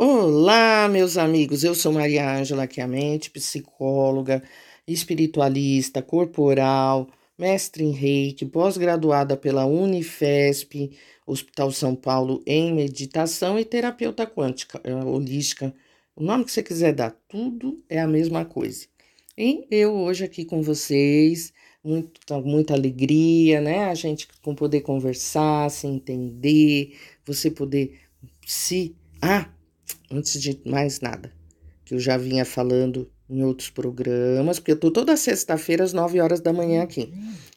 Olá, meus amigos. Eu sou Maria Ângela Chiamente, psicóloga, espiritualista, corporal, mestre em reiki, pós-graduada pela Unifesp, Hospital São Paulo, em meditação e terapeuta quântica, é, holística. O nome que você quiser dar, tudo é a mesma coisa. E eu hoje aqui com vocês, muito, muita alegria, né? A gente com poder conversar, se entender, você poder se. Ah, antes de mais nada, que eu já vinha falando em outros programas, porque eu tô toda sexta-feira às 9 horas da manhã aqui,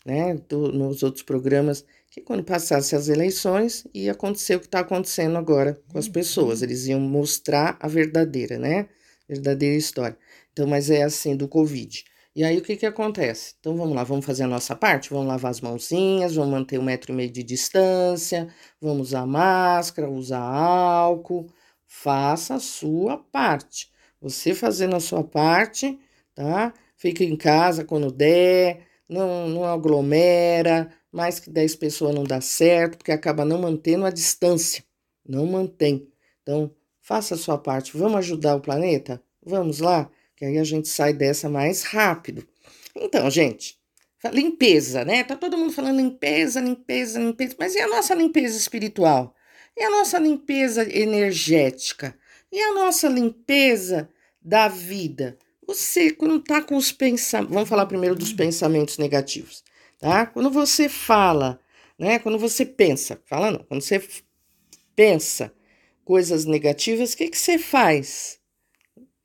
né? Tô nos outros programas que quando passasse as eleições ia acontecer o que está acontecendo agora com as pessoas, eles iam mostrar a verdadeira, né? Verdadeira história. Então, mas é assim do Covid. E aí o que que acontece? Então vamos lá, vamos fazer a nossa parte, vamos lavar as mãozinhas, vamos manter um metro e meio de distância, vamos usar máscara, usar álcool, faça a sua parte. Você fazendo a sua parte, tá? Fica em casa quando der, não, não aglomera, mais que 10 pessoas não dá certo, porque acaba não mantendo a distância. Não mantém. Então, faça a sua parte. Vamos ajudar o planeta? Vamos lá, que aí a gente sai dessa mais rápido. Então, gente, limpeza, né? Tá todo mundo falando limpeza, limpeza, limpeza, mas e a nossa limpeza espiritual? E a nossa limpeza energética? E a nossa limpeza da vida? Você, quando tá com os pensamentos. Vamos falar primeiro dos pensamentos negativos, tá? Quando você fala, né? Quando você pensa, fala não, quando você pensa coisas negativas, o que, que você faz?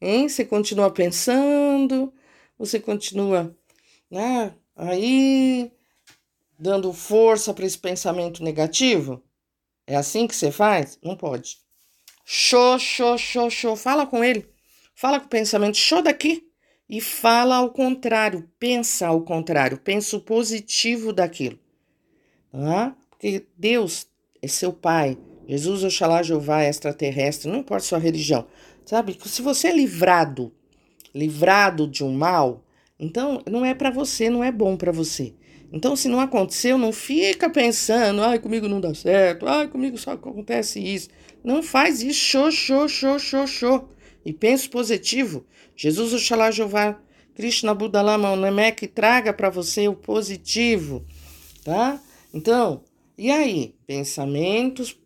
Hein? Você continua pensando, você continua, né? Aí, dando força para esse pensamento negativo? É assim que você faz? Não pode. Show, show, show, show. Fala com ele. Fala com o pensamento. Show daqui. E fala ao contrário. Pensa ao contrário. Pensa o positivo daquilo. Tá? Porque Deus é seu pai. Jesus, Oxalá, Jeová, extraterrestre. Não importa sua religião. Sabe? Se você é livrado, livrado de um mal, então não é para você, não é bom para você. Então, se não aconteceu, não fica pensando, ai, comigo não dá certo, ai, comigo só acontece isso. Não faz isso, show, show, show, show, show. E pensa positivo. Jesus, Oxalá, Jeová, Krishna, Buda, Lama, Namek, traga para você o positivo, tá? Então, e aí? Pensamentos,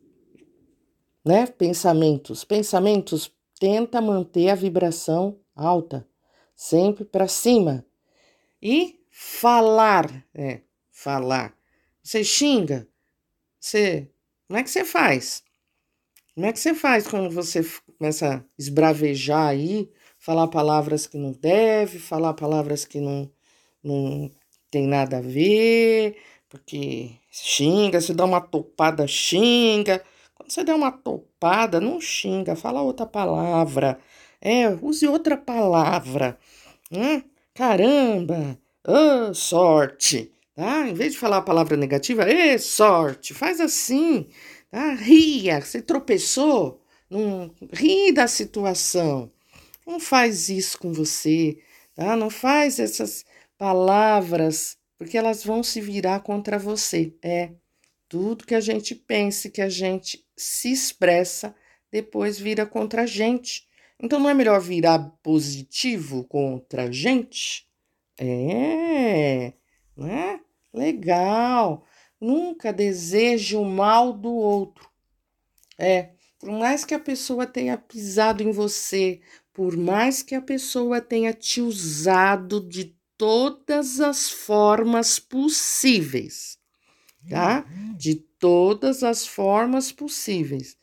né? Pensamentos, pensamentos, tenta manter a vibração alta, sempre para cima. E falar, é, falar. Você xinga, você, como é que você faz? Como é que você faz quando você começa a esbravejar aí, falar palavras que não deve, falar palavras que não, não tem nada a ver, porque xinga, você dá uma topada, xinga. Quando você dá uma topada, não xinga, fala outra palavra. É, use outra palavra. Hum? Caramba, oh, sorte, tá? Em vez de falar a palavra negativa, é sorte, faz assim, tá? Ria, você tropeçou, não ri da situação. Não faz isso com você, tá? Não faz essas palavras, porque elas vão se virar contra você. É tudo que a gente pense, que a gente se expressa, depois vira contra a gente. Então não é melhor virar positivo contra a gente? É, né? Legal. Nunca deseje o mal do outro. É, por mais que a pessoa tenha pisado em você, por mais que a pessoa tenha te usado de todas as formas possíveis, tá? De todas as formas possíveis.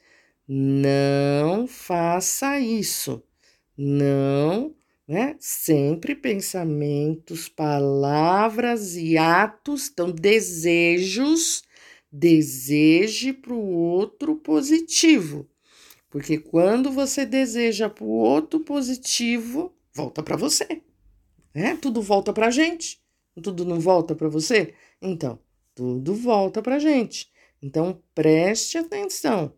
Não faça isso. Não né? Sempre pensamentos, palavras e atos, então desejos, deseje para o outro positivo. Porque quando você deseja para o outro positivo, volta para você. Né? Tudo volta para a gente. Tudo não volta para você? Então, tudo volta para a gente. Então, preste atenção.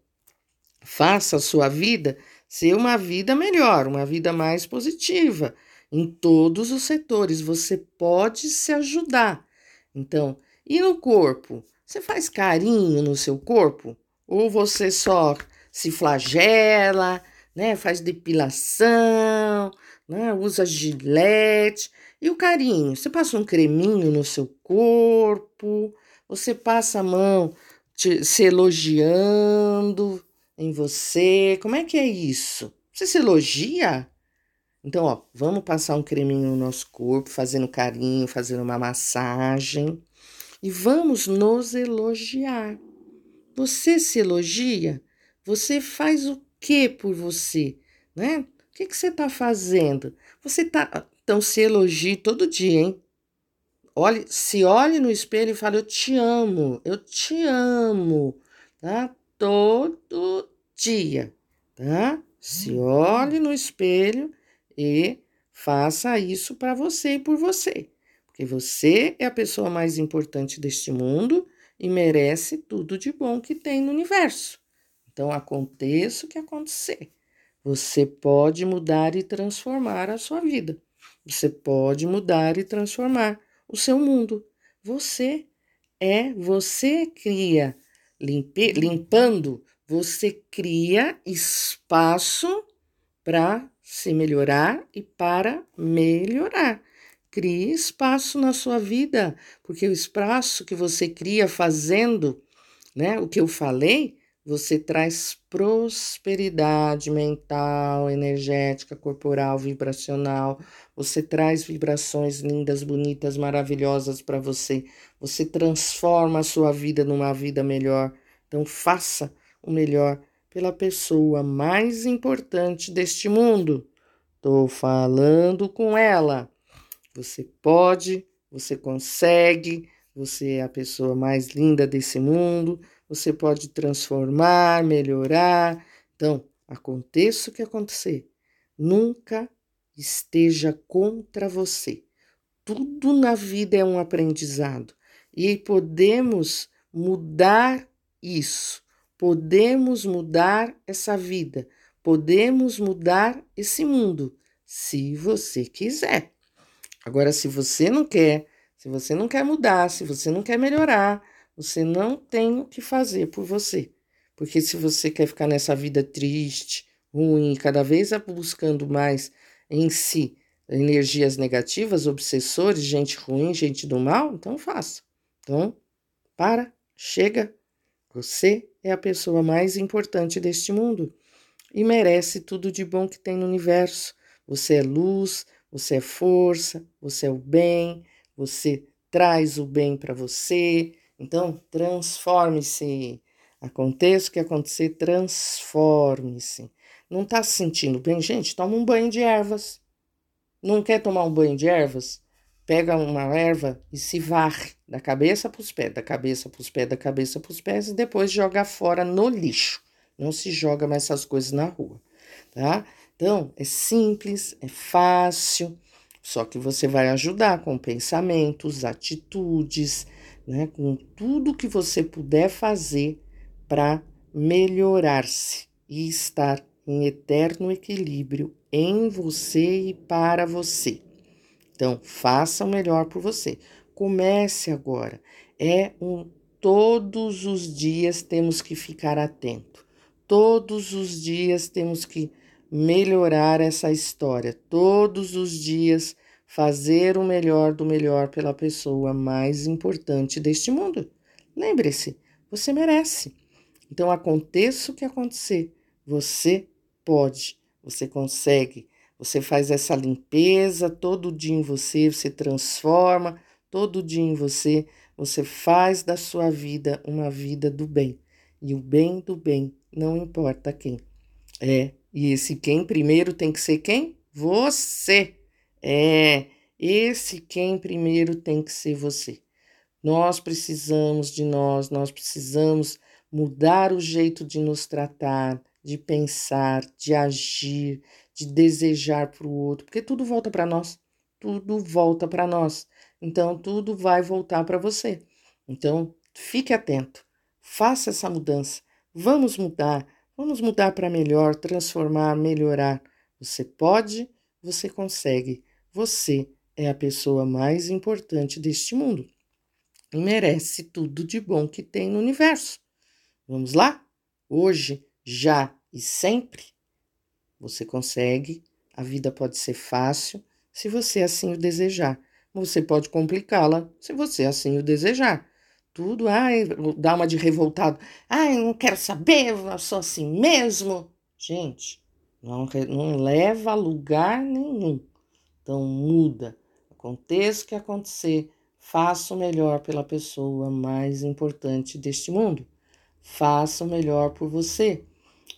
Faça a sua vida ser uma vida melhor, uma vida mais positiva em todos os setores. Você pode se ajudar. Então, e no corpo? Você faz carinho no seu corpo? Ou você só se flagela, né? Faz depilação, né? Usa gilete. E o carinho? Você passa um creminho no seu corpo, você passa a mão te, se elogiando em você. Como é que é isso? Você se elogia? Então, ó, vamos passar um creminho no nosso corpo, fazendo carinho, fazendo uma massagem. E vamos nos elogiar. Você se elogia? Você faz o que por você? Né? O que, que você está fazendo? Você tá. Então, se elogie todo dia, hein? Olhe, se olhe no espelho e fale: Eu te amo, eu te amo, tá? Todo dia, tá? Se olhe no espelho e faça isso para você e por você, porque você é a pessoa mais importante deste mundo e merece tudo de bom que tem no universo. Então, aconteça o que acontecer, você pode mudar e transformar a sua vida. Você pode mudar e transformar o seu mundo. Você é, você cria, limpe, limpando, você cria espaço para se melhorar e para melhorar. Crie espaço na sua vida, porque o espaço que você cria fazendo, né, o que eu falei, você traz prosperidade mental, energética, corporal, vibracional. Você traz vibrações lindas, bonitas, maravilhosas para você. Você transforma a sua vida numa vida melhor. Então, faça o melhor pela pessoa mais importante deste mundo. Estou falando com ela. Você pode, você consegue, você é a pessoa mais linda desse mundo você pode transformar, melhorar. Então, aconteça o que acontecer, nunca esteja contra você. Tudo na vida é um aprendizado e podemos mudar isso, podemos mudar essa vida, podemos mudar esse mundo, se você quiser. Agora, se você não quer, se você não quer mudar, se você não quer melhorar, você não tem o que fazer por você. Porque se você quer ficar nessa vida triste, ruim, cada vez buscando mais em si energias negativas, obsessores, gente ruim, gente do mal, então faça. Então, para, chega. Você é a pessoa mais importante deste mundo e merece tudo de bom que tem no universo. Você é luz, você é força, você é o bem, você traz o bem para você, então, transforme-se. Aconteça o que acontecer, transforme-se. Não está se sentindo bem? Gente, toma um banho de ervas. Não quer tomar um banho de ervas? Pega uma erva e se varre da cabeça para os pés, da cabeça para os pés, da cabeça para os pés e depois joga fora no lixo. Não se joga mais essas coisas na rua, tá? Então, é simples, é fácil, só que você vai ajudar com pensamentos, atitudes, né, com tudo que você puder fazer para melhorar-se e estar em eterno equilíbrio em você e para você. Então, faça o melhor por você. Comece agora. É um todos os dias temos que ficar atento. Todos os dias temos que melhorar essa história. Todos os dias fazer o melhor do melhor pela pessoa mais importante deste mundo. Lembre-se, você merece. Então, aconteça o que acontecer, você pode, você consegue. Você faz essa limpeza todo dia em você, você transforma todo dia em você, você faz da sua vida uma vida do bem. E o bem do bem, não importa quem. É, e esse quem primeiro tem que ser quem? Você. É, esse quem primeiro tem que ser você. Nós precisamos de nós, nós precisamos mudar o jeito de nos tratar, de pensar, de agir, de desejar para o outro, porque tudo volta para nós. Tudo volta para nós. Então, tudo vai voltar para você. Então, fique atento, faça essa mudança. Vamos mudar, vamos mudar para melhor, transformar, melhorar. Você pode, você consegue. Você é a pessoa mais importante deste mundo e merece tudo de bom que tem no universo. Vamos lá? Hoje, já e sempre? Você consegue, a vida pode ser fácil se você assim o desejar. Você pode complicá-la se você assim o desejar. Tudo, ai, dá uma de revoltado. Ai, não quero saber, eu sou assim mesmo. Gente, não, não leva a lugar nenhum. Então muda. Aconteça o que acontecer, faça o melhor pela pessoa mais importante deste mundo. Faça o melhor por você.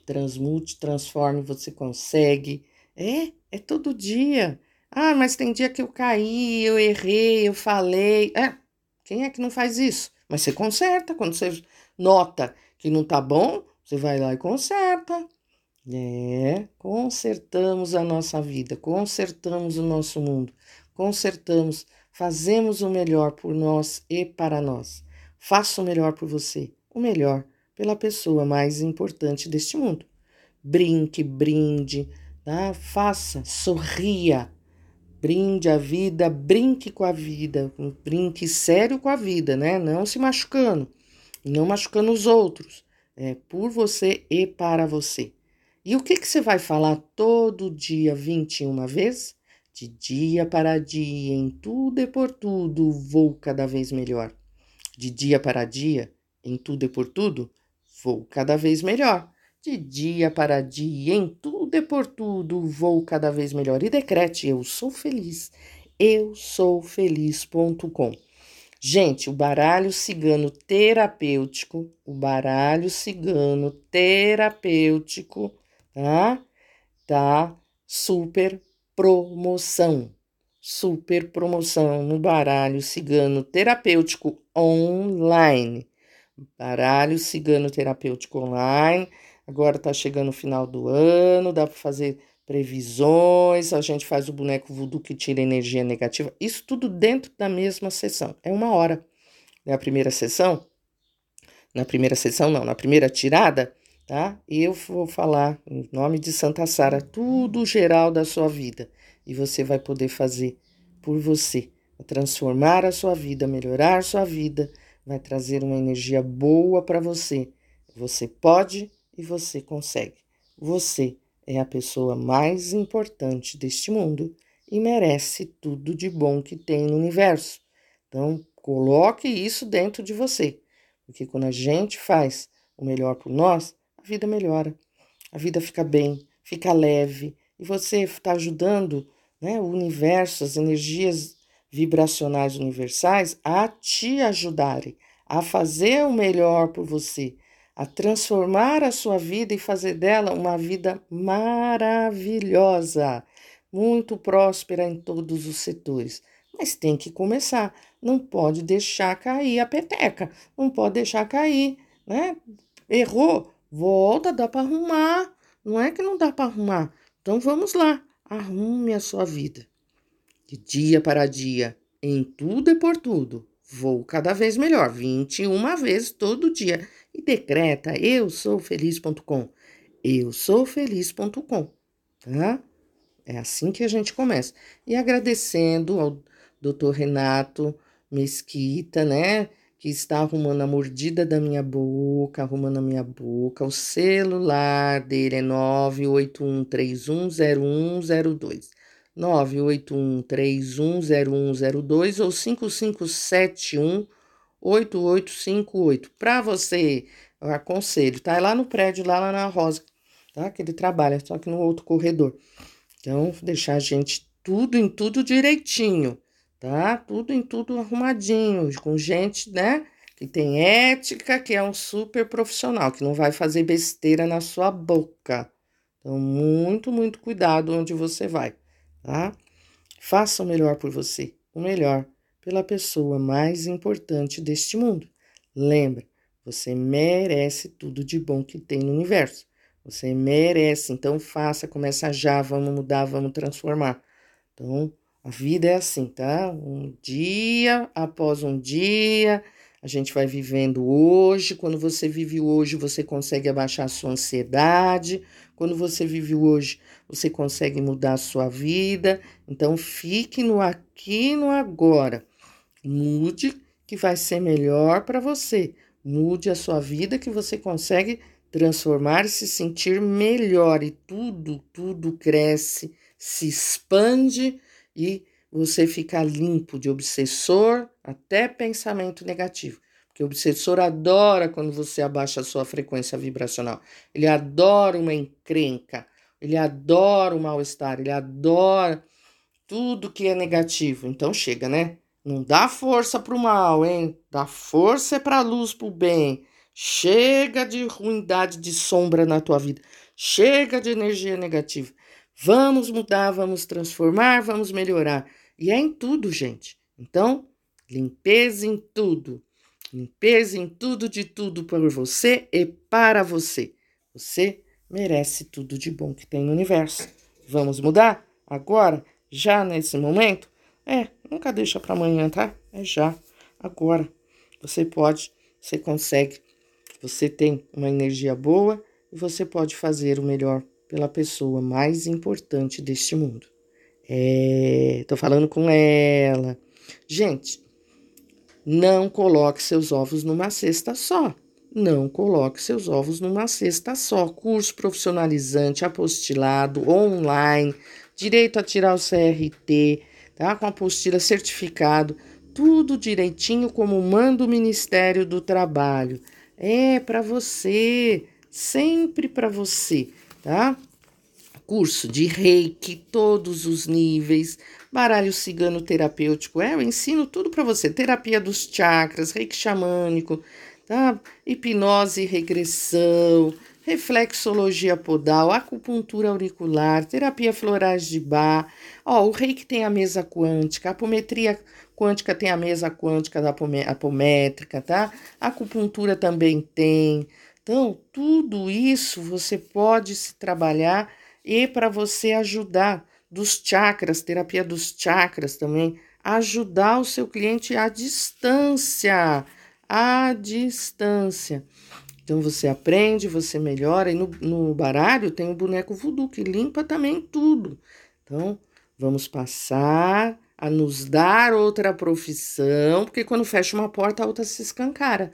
Transmute, transforme, você consegue. É, é todo dia. Ah, mas tem dia que eu caí, eu errei, eu falei. É, quem é que não faz isso? Mas você conserta. Quando você nota que não tá bom, você vai lá e conserta. É, consertamos a nossa vida, consertamos o nosso mundo, consertamos, fazemos o melhor por nós e para nós. Faça o melhor por você, o melhor pela pessoa mais importante deste mundo. Brinque, brinde, tá? faça, sorria, brinde a vida, brinque com a vida, brinque sério com a vida, né? Não se machucando, não machucando os outros, é por você e para você. E o que, que você vai falar todo dia 21 vezes? De dia para dia, em tudo e por tudo, vou cada vez melhor. De dia para dia, em tudo e por tudo, vou cada vez melhor. De dia para dia, em tudo e por tudo, vou cada vez melhor. E decrete: Eu sou feliz. Eu sou feliz.com. Gente, o baralho cigano terapêutico, o baralho cigano terapêutico tá? Tá super promoção. Super promoção no baralho cigano terapêutico online. Baralho cigano terapêutico online. Agora tá chegando o final do ano, dá para fazer previsões, a gente faz o boneco voodoo que tira energia negativa. Isso tudo dentro da mesma sessão. É uma hora. É a primeira sessão. Na primeira sessão, não, na primeira tirada, tá? Eu vou falar em nome de Santa Sara tudo geral da sua vida e você vai poder fazer por você, transformar a sua vida, melhorar a sua vida, vai trazer uma energia boa para você. Você pode e você consegue. Você é a pessoa mais importante deste mundo e merece tudo de bom que tem no universo. Então, coloque isso dentro de você, porque quando a gente faz o melhor por nós, a vida melhora, a vida fica bem, fica leve e você está ajudando né, o universo, as energias vibracionais universais a te ajudarem a fazer o melhor por você, a transformar a sua vida e fazer dela uma vida maravilhosa, muito próspera em todos os setores. Mas tem que começar, não pode deixar cair a peteca, não pode deixar cair, né? Errou, Volta, dá para arrumar. Não é que não dá para arrumar. Então vamos lá, arrume a sua vida. De dia para dia, em tudo e por tudo. Vou cada vez melhor, 21 vezes todo dia. E decreta eu sou feliz.com. Eu sou feliz.com, tá? É assim que a gente começa. E agradecendo ao doutor Renato Mesquita, né? Que está arrumando a mordida da minha boca, arrumando a minha boca. O celular dele é 981310102. 981310102 ou 5571 8858. Para você, eu aconselho, tá? É lá no prédio, lá, lá na Rosa, tá? Que ele trabalha, só que no outro corredor. Então, deixar a gente tudo em tudo direitinho tá? Tudo em tudo arrumadinho, com gente, né? Que tem ética, que é um super profissional, que não vai fazer besteira na sua boca. Então, muito, muito cuidado onde você vai, tá? Faça o melhor por você, o melhor pela pessoa mais importante deste mundo. Lembra, você merece tudo de bom que tem no universo. Você merece, então faça, começa já, vamos mudar, vamos transformar. Então, a vida é assim, tá? Um dia após um dia, a gente vai vivendo hoje. Quando você vive hoje, você consegue abaixar a sua ansiedade. Quando você vive hoje, você consegue mudar a sua vida. Então, fique no aqui e no agora. Mude, que vai ser melhor para você. Mude a sua vida, que você consegue transformar e se sentir melhor. E tudo, tudo cresce, se expande e você fica limpo de obsessor até pensamento negativo. Porque o obsessor adora quando você abaixa a sua frequência vibracional. Ele adora uma encrenca, ele adora o mal-estar, ele adora tudo que é negativo. Então chega, né? Não dá força para o mal, hein? Dá força é para a luz, para o bem. Chega de ruindade, de sombra na tua vida. Chega de energia negativa. Vamos mudar, vamos transformar, vamos melhorar. E é em tudo, gente. Então, limpeza em tudo. Limpeza em tudo de tudo por você e para você. Você merece tudo de bom que tem no universo. Vamos mudar? Agora? Já nesse momento? É, nunca deixa para amanhã, tá? É já, agora. Você pode, você consegue. Você tem uma energia boa e você pode fazer o melhor pela pessoa mais importante deste mundo. É, tô falando com ela. Gente, não coloque seus ovos numa cesta só. Não coloque seus ovos numa cesta só. Curso profissionalizante, apostilado, online, direito a tirar o CRT, tá? Com apostila certificado, tudo direitinho como manda o Ministério do Trabalho. É para você, sempre para você, tá? Curso de reiki, todos os níveis, baralho cigano terapêutico, é, eu ensino tudo para você. Terapia dos chakras, reiki xamânico, tá? Hipnose e regressão, reflexologia podal, acupuntura auricular, terapia florais de bar. Ó, o reiki tem a mesa quântica, a apometria quântica tem a mesa quântica da apométrica, tá? A acupuntura também tem. Então, tudo isso você pode se trabalhar e para você ajudar dos chakras, terapia dos chakras também, ajudar o seu cliente à distância, à distância. Então você aprende, você melhora, e no, no baralho tem o boneco voodoo que limpa também tudo. Então, vamos passar a nos dar outra profissão, porque quando fecha uma porta, a outra se escancara.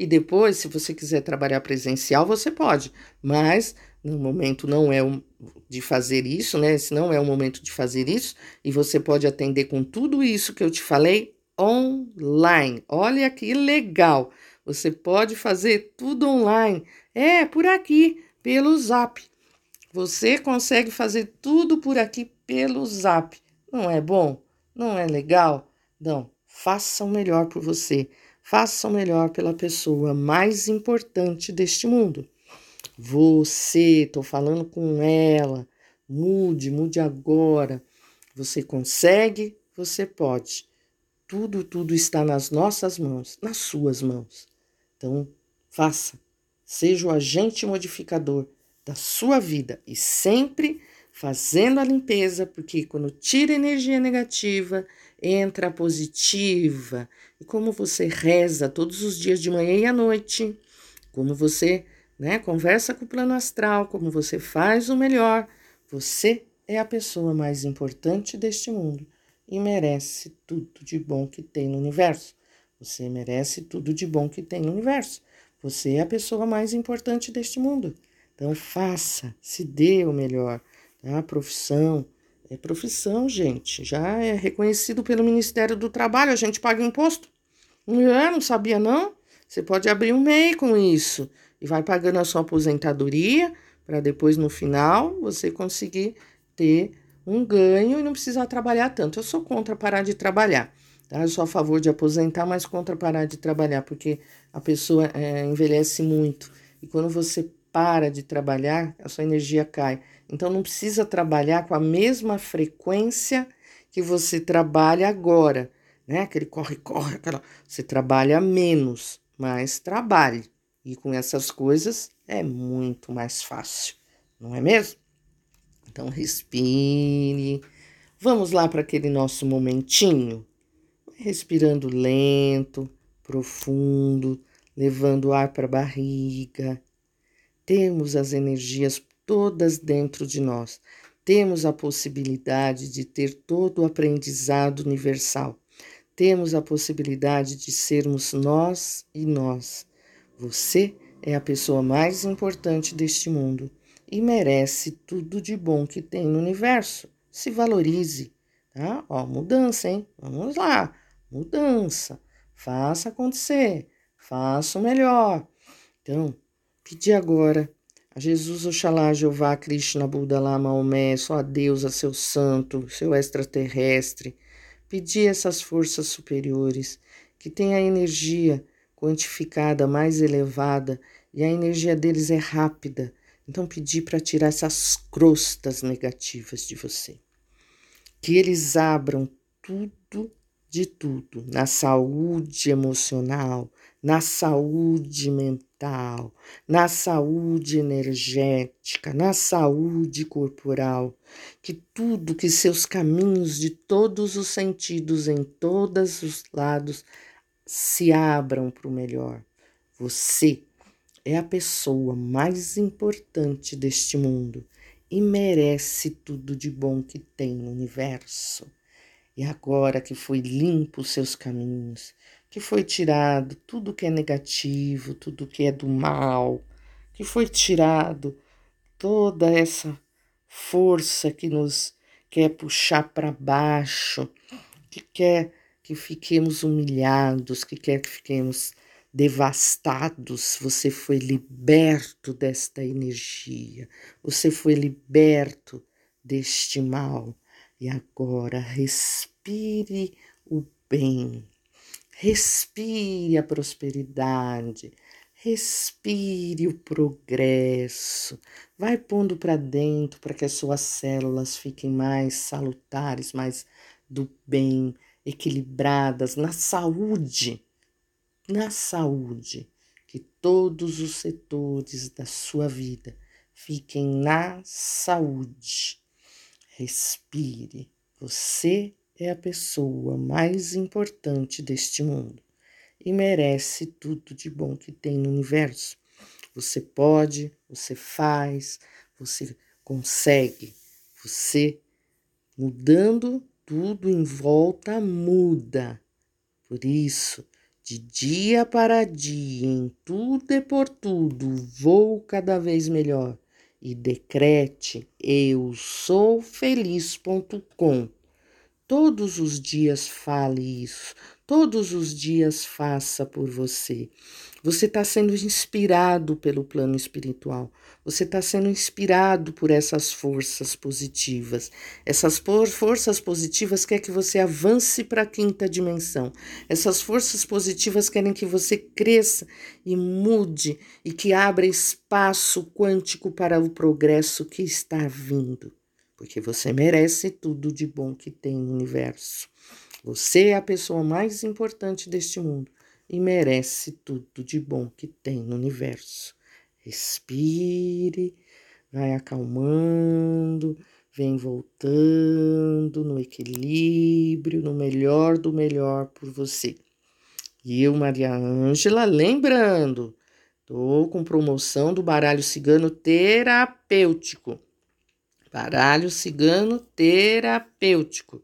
E depois, se você quiser trabalhar presencial, você pode, mas no momento não é um, de fazer isso, né? Esse não é o momento de fazer isso, e você pode atender com tudo isso que eu te falei online. Olha que legal! Você pode fazer tudo online. É por aqui, pelo Zap. Você consegue fazer tudo por aqui pelo Zap. Não é bom? Não é legal? Não, faça o melhor por você. Faça o melhor pela pessoa mais importante deste mundo. Você, estou falando com ela. Mude, mude agora. Você consegue, você pode. Tudo, tudo está nas nossas mãos, nas suas mãos. Então, faça. Seja o agente modificador da sua vida e sempre fazendo a limpeza, porque quando tira energia negativa, entra a positiva. E como você reza todos os dias de manhã e à noite, como você né, conversa com o plano astral, como você faz o melhor, você é a pessoa mais importante deste mundo e merece tudo de bom que tem no universo. Você merece tudo de bom que tem no universo. Você é a pessoa mais importante deste mundo. Então faça, se dê o melhor. A profissão é profissão, gente. Já é reconhecido pelo Ministério do Trabalho. A gente paga imposto. É, não sabia não? Você pode abrir um MEI com isso e vai pagando a sua aposentadoria para depois no final você conseguir ter um ganho e não precisar trabalhar tanto. Eu sou contra parar de trabalhar. Tá? Eu sou a favor de aposentar, mas contra parar de trabalhar, porque a pessoa é, envelhece muito. E quando você para de trabalhar, a sua energia cai. Então não precisa trabalhar com a mesma frequência que você trabalha agora, né? Aquele corre, corre, aquela. Você trabalha menos, mas trabalhe. E com essas coisas é muito mais fácil, não é mesmo? Então respire. Vamos lá para aquele nosso momentinho. Respirando lento, profundo, levando ar para a barriga temos as energias todas dentro de nós. Temos a possibilidade de ter todo o aprendizado universal. Temos a possibilidade de sermos nós e nós. Você é a pessoa mais importante deste mundo e merece tudo de bom que tem no universo. Se valorize, tá? Ó, mudança, hein? Vamos lá, mudança. Faça acontecer, faça o melhor. Então, pedir agora a Jesus, Oxalá, Jeová, Krishna, Buda, Lá, Maomé, só a Deus, a seu santo, seu extraterrestre, pedir essas forças superiores que têm a energia quantificada mais elevada e a energia deles é rápida. Então, pedir para tirar essas crostas negativas de você. Que eles abram tudo de tudo, na saúde emocional, na saúde mental, na saúde energética, na saúde corporal, que tudo, que seus caminhos de todos os sentidos, em todos os lados, se abram para o melhor. Você é a pessoa mais importante deste mundo e merece tudo de bom que tem no universo. E agora que foi limpo os seus caminhos, que foi tirado tudo que é negativo, tudo que é do mal, que foi tirado toda essa força que nos quer puxar para baixo, que quer que fiquemos humilhados, que quer que fiquemos devastados, você foi liberto desta energia, você foi liberto deste mal. E agora respire o bem, respire a prosperidade, respire o progresso. Vai pondo para dentro para que as suas células fiquem mais salutares, mais do bem, equilibradas, na saúde na saúde, que todos os setores da sua vida fiquem na saúde. Respire. Você é a pessoa mais importante deste mundo e merece tudo de bom que tem no universo. Você pode, você faz, você consegue. Você mudando tudo em volta muda. Por isso, de dia para dia, em tudo e por tudo, vou cada vez melhor. E decrete eu sou feliz.com. Todos os dias fale isso, todos os dias faça por você. Você está sendo inspirado pelo plano espiritual. Você está sendo inspirado por essas forças positivas. Essas forças positivas querem que você avance para a quinta dimensão. Essas forças positivas querem que você cresça e mude e que abra espaço quântico para o progresso que está vindo. Porque você merece tudo de bom que tem no universo. Você é a pessoa mais importante deste mundo e merece tudo de bom que tem no universo. Respire, vai acalmando, vem voltando no equilíbrio, no melhor do melhor por você. E eu, Maria Ângela, lembrando, tô com promoção do baralho cigano terapêutico. Baralho cigano terapêutico.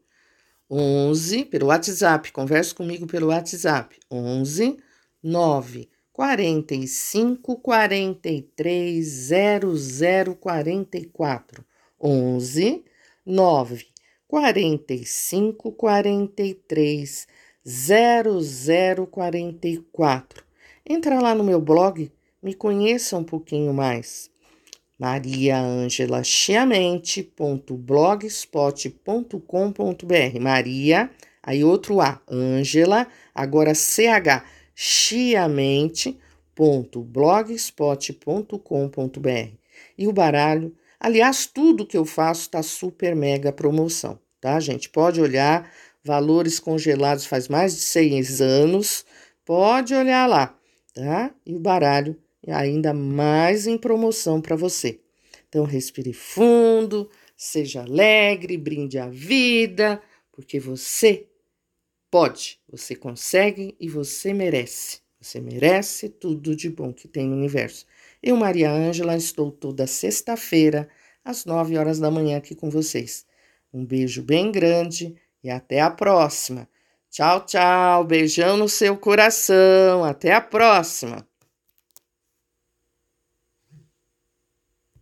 11 pelo WhatsApp, converse comigo pelo WhatsApp. 11 9 45 43 00 44. 11 9 45 43 00 44. Entra lá no meu blog, me conheça um pouquinho mais mariaangelachiamente.blogspot.com.br. Maria, aí outro A, Ângela, agora CH, chiamente.blogspot.com.br. E o baralho, aliás, tudo que eu faço está super mega promoção, tá, gente? Pode olhar, valores congelados faz mais de seis anos, pode olhar lá, tá? E o baralho ainda mais em promoção para você. Então, respire fundo, seja alegre, brinde a vida, porque você pode, você consegue e você merece. Você merece tudo de bom que tem no universo. Eu, Maria Ângela, estou toda sexta-feira, às nove horas da manhã, aqui com vocês. Um beijo bem grande e até a próxima. Tchau, tchau. Beijão no seu coração. Até a próxima.